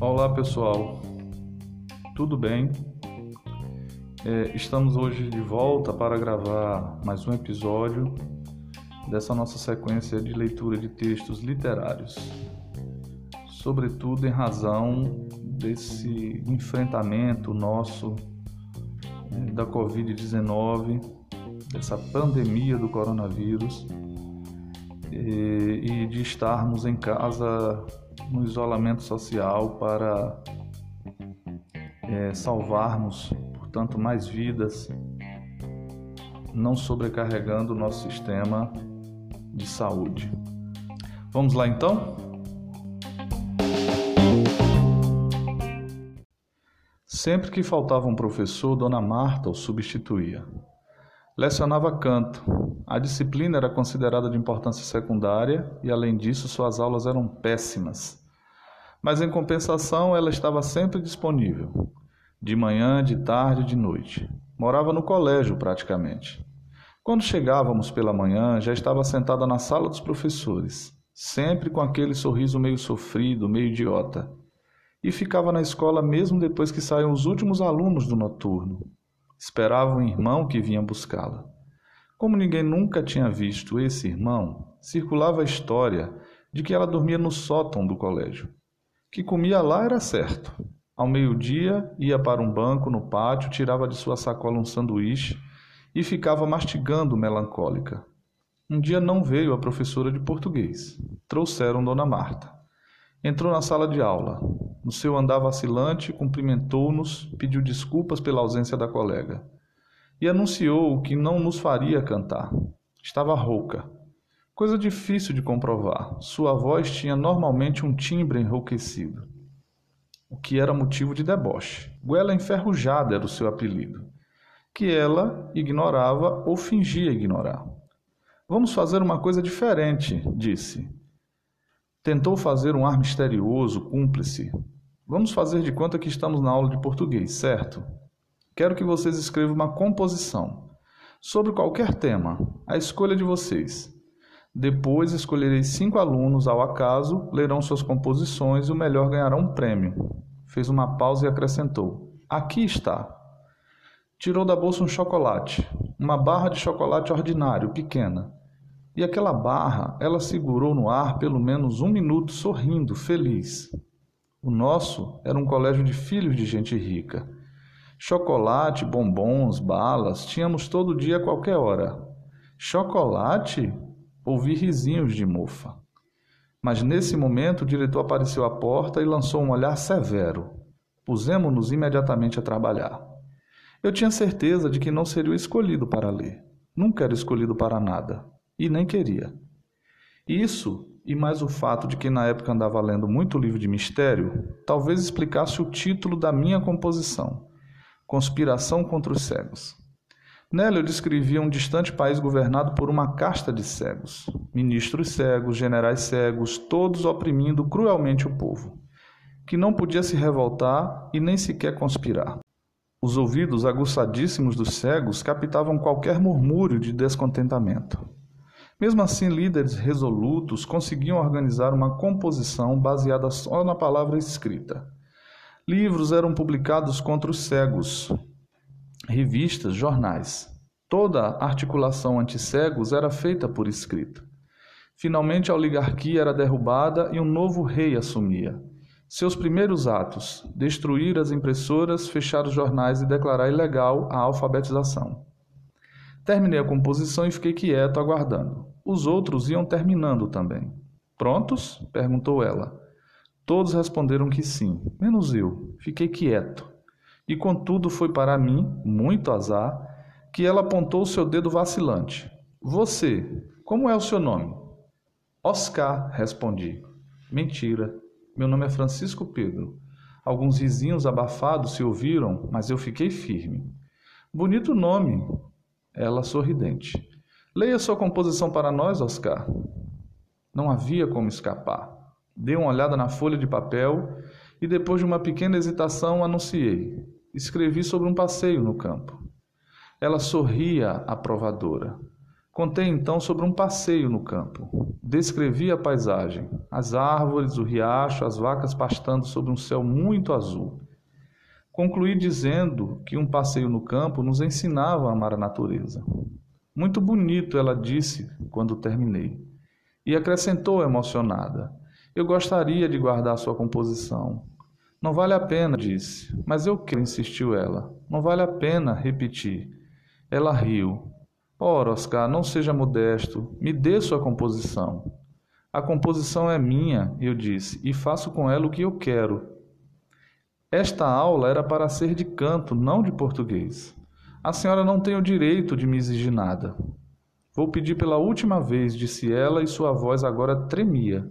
Olá pessoal, tudo bem? É, estamos hoje de volta para gravar mais um episódio dessa nossa sequência de leitura de textos literários, sobretudo em razão desse enfrentamento nosso é, da Covid-19, dessa pandemia do coronavírus e, e de estarmos em casa no isolamento social para é, salvarmos, portanto, mais vidas, não sobrecarregando o nosso sistema de saúde. Vamos lá então? Sempre que faltava um professor, Dona Marta o substituía. Lecionava canto. A disciplina era considerada de importância secundária e, além disso, suas aulas eram péssimas mas em compensação ela estava sempre disponível, de manhã, de tarde, de noite. Morava no colégio praticamente. Quando chegávamos pela manhã, já estava sentada na sala dos professores, sempre com aquele sorriso meio sofrido, meio idiota. E ficava na escola mesmo depois que saíam os últimos alunos do noturno. Esperava um irmão que vinha buscá-la. Como ninguém nunca tinha visto esse irmão, circulava a história de que ela dormia no sótão do colégio que comia lá era certo. Ao meio-dia, ia para um banco no pátio, tirava de sua sacola um sanduíche e ficava mastigando melancólica. Um dia não veio a professora de português. Trouxeram Dona Marta. Entrou na sala de aula. No seu andar vacilante, cumprimentou-nos, pediu desculpas pela ausência da colega. E anunciou que não nos faria cantar. Estava rouca. Coisa difícil de comprovar. Sua voz tinha normalmente um timbre enrouquecido, o que era motivo de deboche. Goela enferrujada era o seu apelido, que ela ignorava ou fingia ignorar. Vamos fazer uma coisa diferente, disse. Tentou fazer um ar misterioso, cúmplice. Vamos fazer de conta que estamos na aula de português, certo? Quero que vocês escrevam uma composição sobre qualquer tema, a escolha de vocês. Depois escolherei cinco alunos ao acaso, lerão suas composições e o melhor ganhará um prêmio. Fez uma pausa e acrescentou: Aqui está. Tirou da bolsa um chocolate, uma barra de chocolate ordinário, pequena. E aquela barra ela segurou no ar pelo menos um minuto, sorrindo, feliz. O nosso era um colégio de filhos de gente rica. Chocolate, bombons, balas, tínhamos todo dia a qualquer hora. Chocolate? Ouvi risinhos de mofa. Mas nesse momento o diretor apareceu à porta e lançou um olhar severo. Pusemos-nos imediatamente a trabalhar. Eu tinha certeza de que não seria escolhido para ler. Nunca era escolhido para nada. E nem queria. Isso, e mais o fato de que na época andava lendo muito livro de mistério, talvez explicasse o título da minha composição: Conspiração contra os Cegos. Nela eu descrevia um distante país governado por uma casta de cegos, ministros cegos, generais cegos, todos oprimindo cruelmente o povo, que não podia se revoltar e nem sequer conspirar. Os ouvidos aguçadíssimos dos cegos captavam qualquer murmúrio de descontentamento. Mesmo assim, líderes resolutos conseguiam organizar uma composição baseada só na palavra escrita. Livros eram publicados contra os cegos, revistas, jornais. Toda articulação anti-cegos era feita por escrito. Finalmente a oligarquia era derrubada e um novo rei assumia. Seus primeiros atos: destruir as impressoras, fechar os jornais e declarar ilegal a alfabetização. Terminei a composição e fiquei quieto aguardando. Os outros iam terminando também. Prontos? perguntou ela. Todos responderam que sim, menos eu. Fiquei quieto. E contudo foi para mim, muito azar, que ela apontou o seu dedo vacilante. Você, como é o seu nome? Oscar, respondi. Mentira. Meu nome é Francisco Pedro. Alguns risinhos abafados se ouviram, mas eu fiquei firme. Bonito nome. Ela sorridente. Leia sua composição para nós, Oscar. Não havia como escapar. Dei uma olhada na folha de papel e, depois de uma pequena hesitação, anunciei. Escrevi sobre um passeio no campo. Ela sorria aprovadora. Contei então sobre um passeio no campo. Descrevi a paisagem, as árvores, o riacho, as vacas pastando sobre um céu muito azul. Concluí dizendo que um passeio no campo nos ensinava a amar a natureza. Muito bonito, ela disse quando terminei. E acrescentou emocionada: Eu gostaria de guardar sua composição. Não vale a pena, disse. Mas eu quero, insistiu ela. Não vale a pena, repeti. Ela riu. Ora, Oscar, não seja modesto, me dê sua composição. A composição é minha, eu disse, e faço com ela o que eu quero. Esta aula era para ser de canto, não de português. A senhora não tem o direito de me exigir nada. Vou pedir pela última vez, disse ela, e sua voz agora tremia.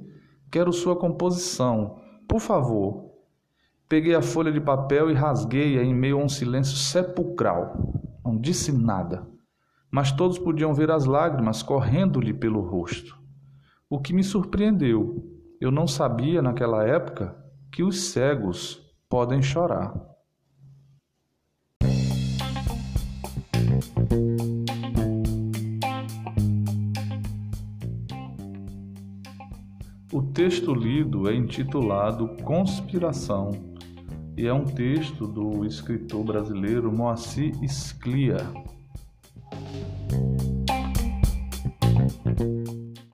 Quero sua composição, por favor. Peguei a folha de papel e rasguei-a em meio a um silêncio sepulcral. Não disse nada mas todos podiam ver as lágrimas correndo-lhe pelo rosto. O que me surpreendeu, eu não sabia naquela época que os cegos podem chorar. O texto lido é intitulado Conspiração e é um texto do escritor brasileiro Moacir Sclia.